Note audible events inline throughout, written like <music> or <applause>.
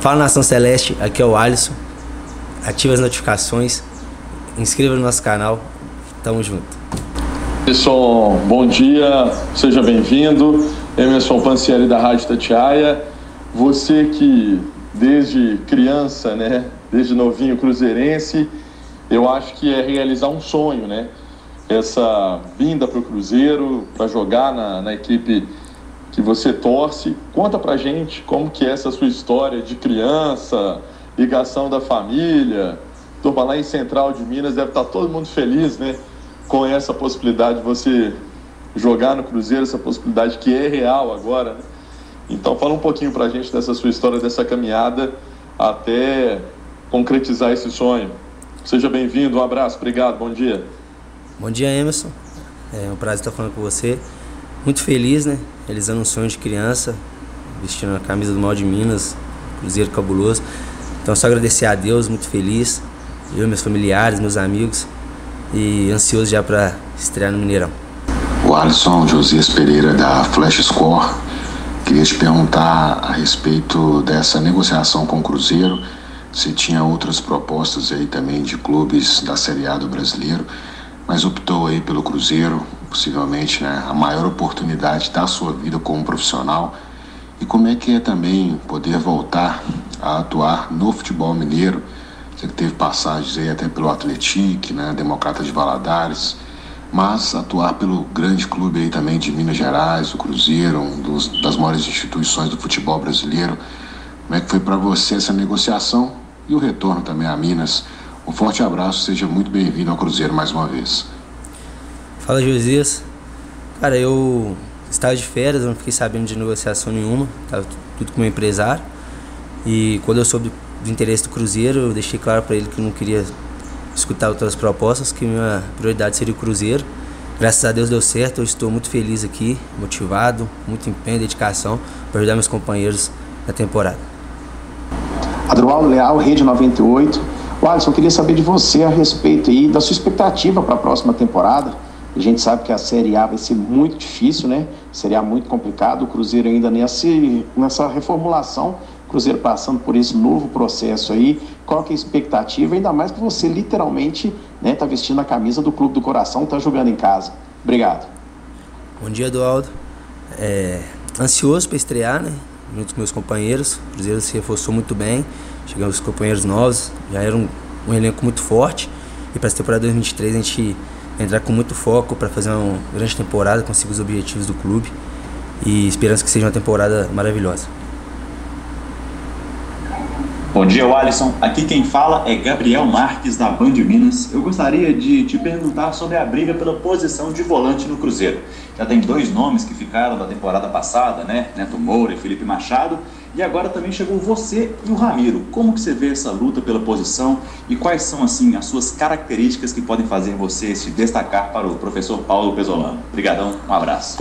Fala Nação Celeste, aqui é o Alisson. Ative as notificações, inscreva no nosso canal. Tamo junto. Emerson, bom dia, seja bem-vindo. Emerson Pancieri da Rádio Tatiaia. Você que desde criança, né, desde novinho cruzeirense, eu acho que é realizar um sonho, né? Essa vinda para o Cruzeiro, para jogar na, na equipe que você torce. Conta pra gente como que é essa sua história de criança, ligação da família. Turma lá em Central de Minas deve estar tá todo mundo feliz, né? Com essa possibilidade de você jogar no Cruzeiro, essa possibilidade que é real agora, né? Então fala um pouquinho pra gente dessa sua história, dessa caminhada até concretizar esse sonho. Seja bem-vindo, um abraço, obrigado, bom dia. Bom dia, Emerson. É um prazer estar falando com você. Muito feliz, né? realizando um sonho de criança, vestindo a camisa do Mal de Minas, Cruzeiro Cabuloso. Então só agradecer a Deus, muito feliz, eu, meus familiares, meus amigos e ansioso já para estrear no Mineirão. O Alisson Josias Pereira da Flash Score. Queria te perguntar a respeito dessa negociação com o Cruzeiro, se tinha outras propostas aí também de clubes da Série A do brasileiro, mas optou aí pelo Cruzeiro, possivelmente né, a maior oportunidade da sua vida como profissional e como é que é também poder voltar a atuar no futebol mineiro. Você que teve passagens aí até pelo Atlético, né, Democrata de Valadares, mas atuar pelo grande clube aí também de Minas Gerais, o Cruzeiro, um dos, das maiores instituições do futebol brasileiro. Como é que foi para você essa negociação e o retorno também a Minas? Um forte abraço, seja muito bem-vindo ao Cruzeiro mais uma vez. Fala Josias. Cara, eu estava de férias, não fiquei sabendo de negociação nenhuma, estava tudo com o meu empresário. E quando eu soube do interesse do Cruzeiro, eu deixei claro para ele que eu não queria escutar outras propostas, que minha prioridade seria o Cruzeiro. Graças a Deus deu certo, eu estou muito feliz aqui, motivado, muito empenho, dedicação para ajudar meus companheiros na temporada. Adroaldo Leal, Rede 98. Alisson, eu queria saber de você a respeito aí da sua expectativa para a próxima temporada a gente sabe que a Série A vai ser muito difícil, né? Seria muito complicado. O Cruzeiro ainda nesse, nessa reformulação, Cruzeiro passando por esse novo processo aí. Qual que é a expectativa? Ainda mais que você literalmente né, tá vestindo a camisa do Clube do Coração, tá jogando em casa. Obrigado. Bom dia, Eduardo. É, ansioso para estrear, né? Junto com meus companheiros. O Cruzeiro se reforçou muito bem. Chegamos os companheiros novos. Já era um, um elenco muito forte. E para essa temporada 2023 a gente entrar com muito foco para fazer uma grande temporada, conseguir os objetivos do clube e esperamos que seja uma temporada maravilhosa. Bom dia, Alisson. Aqui quem fala é Gabriel Marques, da Band Minas. Eu gostaria de te perguntar sobre a briga pela posição de volante no Cruzeiro. Já tem dois nomes que ficaram da temporada passada, né? Neto Moura e Felipe Machado. E agora também chegou você e o Ramiro. Como que você vê essa luta pela posição e quais são assim as suas características que podem fazer você se destacar para o professor Paulo Pesolano? Obrigadão, um abraço.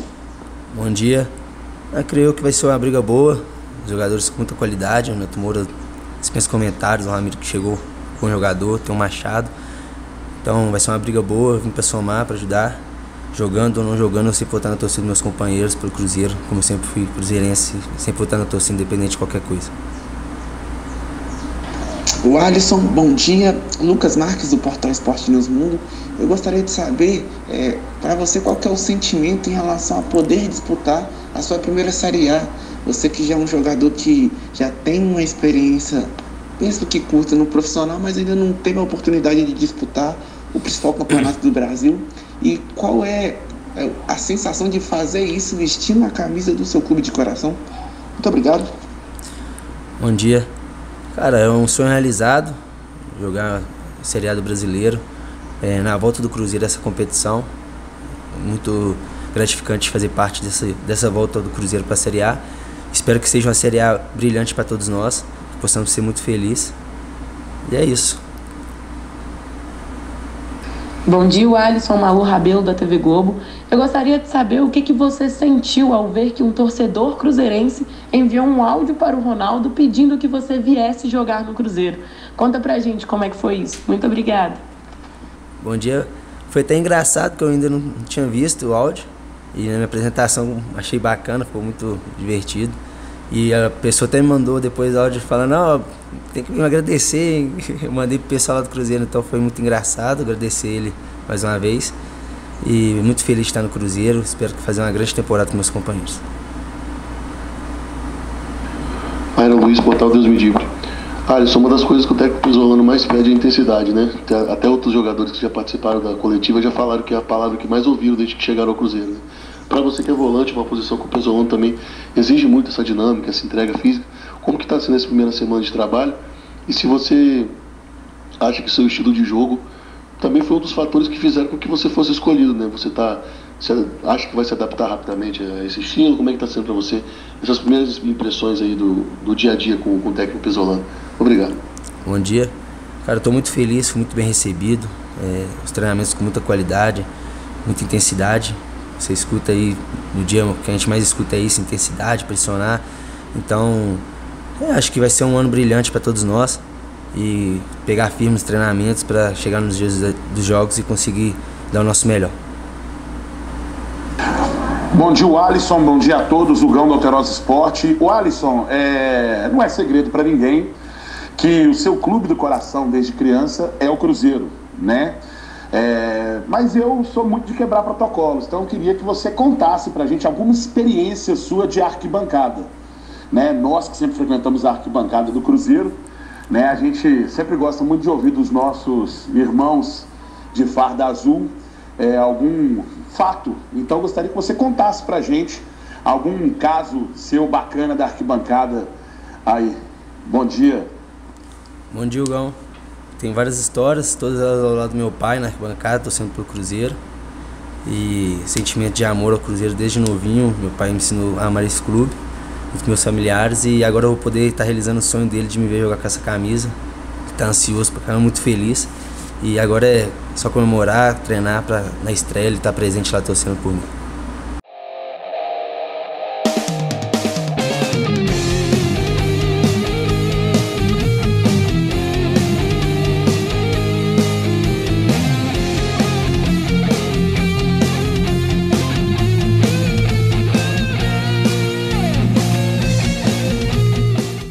Bom dia. Eu creio que vai ser uma briga boa. Jogadores com muita qualidade. O Neto Moura dispensa comentários. O Ramiro que chegou com o jogador, tem um Machado. Então vai ser uma briga boa. Vim para somar, para ajudar jogando ou não jogando, eu sempre vou estar na torcida dos meus companheiros pelo Cruzeiro, como eu sempre fui cruzeirense, sempre vou estar na torcida independente de qualquer coisa. O Alisson, bom dia. Lucas Marques, do Portal Esporte News Mundo. Eu gostaria de saber, é, para você, qual é o sentimento em relação a poder disputar a sua primeira Série A. Você que já é um jogador que já tem uma experiência, penso que curta no profissional, mas ainda não teve a oportunidade de disputar o principal campeonato do Brasil. E qual é, é a sensação de fazer isso vestindo a camisa do seu clube de coração? Muito obrigado. Bom dia. Cara, é um sonho realizado jogar seriado brasileiro é, na volta do Cruzeiro essa competição. Muito gratificante fazer parte dessa, dessa volta do Cruzeiro para a Série A. Espero que seja uma Série A brilhante para todos nós, que possamos ser muito felizes. E é isso. Bom dia, Alisson Malu Rabelo, da TV Globo. Eu gostaria de saber o que, que você sentiu ao ver que um torcedor cruzeirense enviou um áudio para o Ronaldo pedindo que você viesse jogar no Cruzeiro. Conta pra gente como é que foi isso. Muito obrigada. Bom dia. Foi até engraçado que eu ainda não tinha visto o áudio. E na minha apresentação achei bacana, ficou muito divertido. E a pessoa até me mandou depois áudio falando, não, tem que me agradecer. <laughs> Eu mandei pro pessoal lá do Cruzeiro, então foi muito engraçado agradecer ele mais uma vez. E muito feliz de estar no Cruzeiro. Espero fazer uma grande temporada com meus companheiros. Iron Luiz, Portal Deus me livre. Alisson, uma das coisas que o técnico Pesolano mais pede é a intensidade, né? Até outros jogadores que já participaram da coletiva já falaram que é a palavra que mais ouviram desde que chegaram ao Cruzeiro. Né? Para você que é volante, uma posição que o Pesolano também exige muito essa dinâmica, essa entrega física. Como que está sendo essa primeira semana de trabalho? E se você acha que seu estilo de jogo também foi um dos fatores que fizeram com que você fosse escolhido, né? Você tá, você acha que vai se adaptar rapidamente a esse estilo? Como é que está sendo para você essas primeiras impressões aí do, do dia a dia com, com o técnico Pesolano? Obrigado. Bom dia. Cara, estou muito feliz, fui muito bem recebido. É, os treinamentos com muita qualidade, muita intensidade. Você escuta aí, no dia que a gente mais escuta é isso, intensidade, pressionar. Então, é, acho que vai ser um ano brilhante para todos nós. E pegar firme nos treinamentos para chegar nos dias dos jogos e conseguir dar o nosso melhor. Bom dia, Alisson. Bom dia a todos. O Gão do Alterosa Esporte. O Alisson, é... não é segredo para ninguém que o seu clube do coração desde criança é o Cruzeiro, né? É, mas eu sou muito de quebrar protocolos, então eu queria que você contasse para a gente alguma experiência sua de arquibancada. Né? Nós que sempre frequentamos a arquibancada do Cruzeiro, né? a gente sempre gosta muito de ouvir dos nossos irmãos de farda azul é, algum fato. Então eu gostaria que você contasse para a gente algum caso seu bacana da arquibancada aí. Bom dia. Bom dia, Hugão. Tem várias histórias, todas elas ao lado do meu pai na arquibancada, torcendo pro Cruzeiro. E sentimento de amor ao Cruzeiro desde novinho. Meu pai me ensinou a amar esse clube, com meus familiares. E agora eu vou poder estar realizando o sonho dele de me ver jogar com essa camisa. Tá ansioso pra caramba, muito feliz. E agora é só comemorar, treinar para na estreia ele estar tá presente lá torcendo por mim.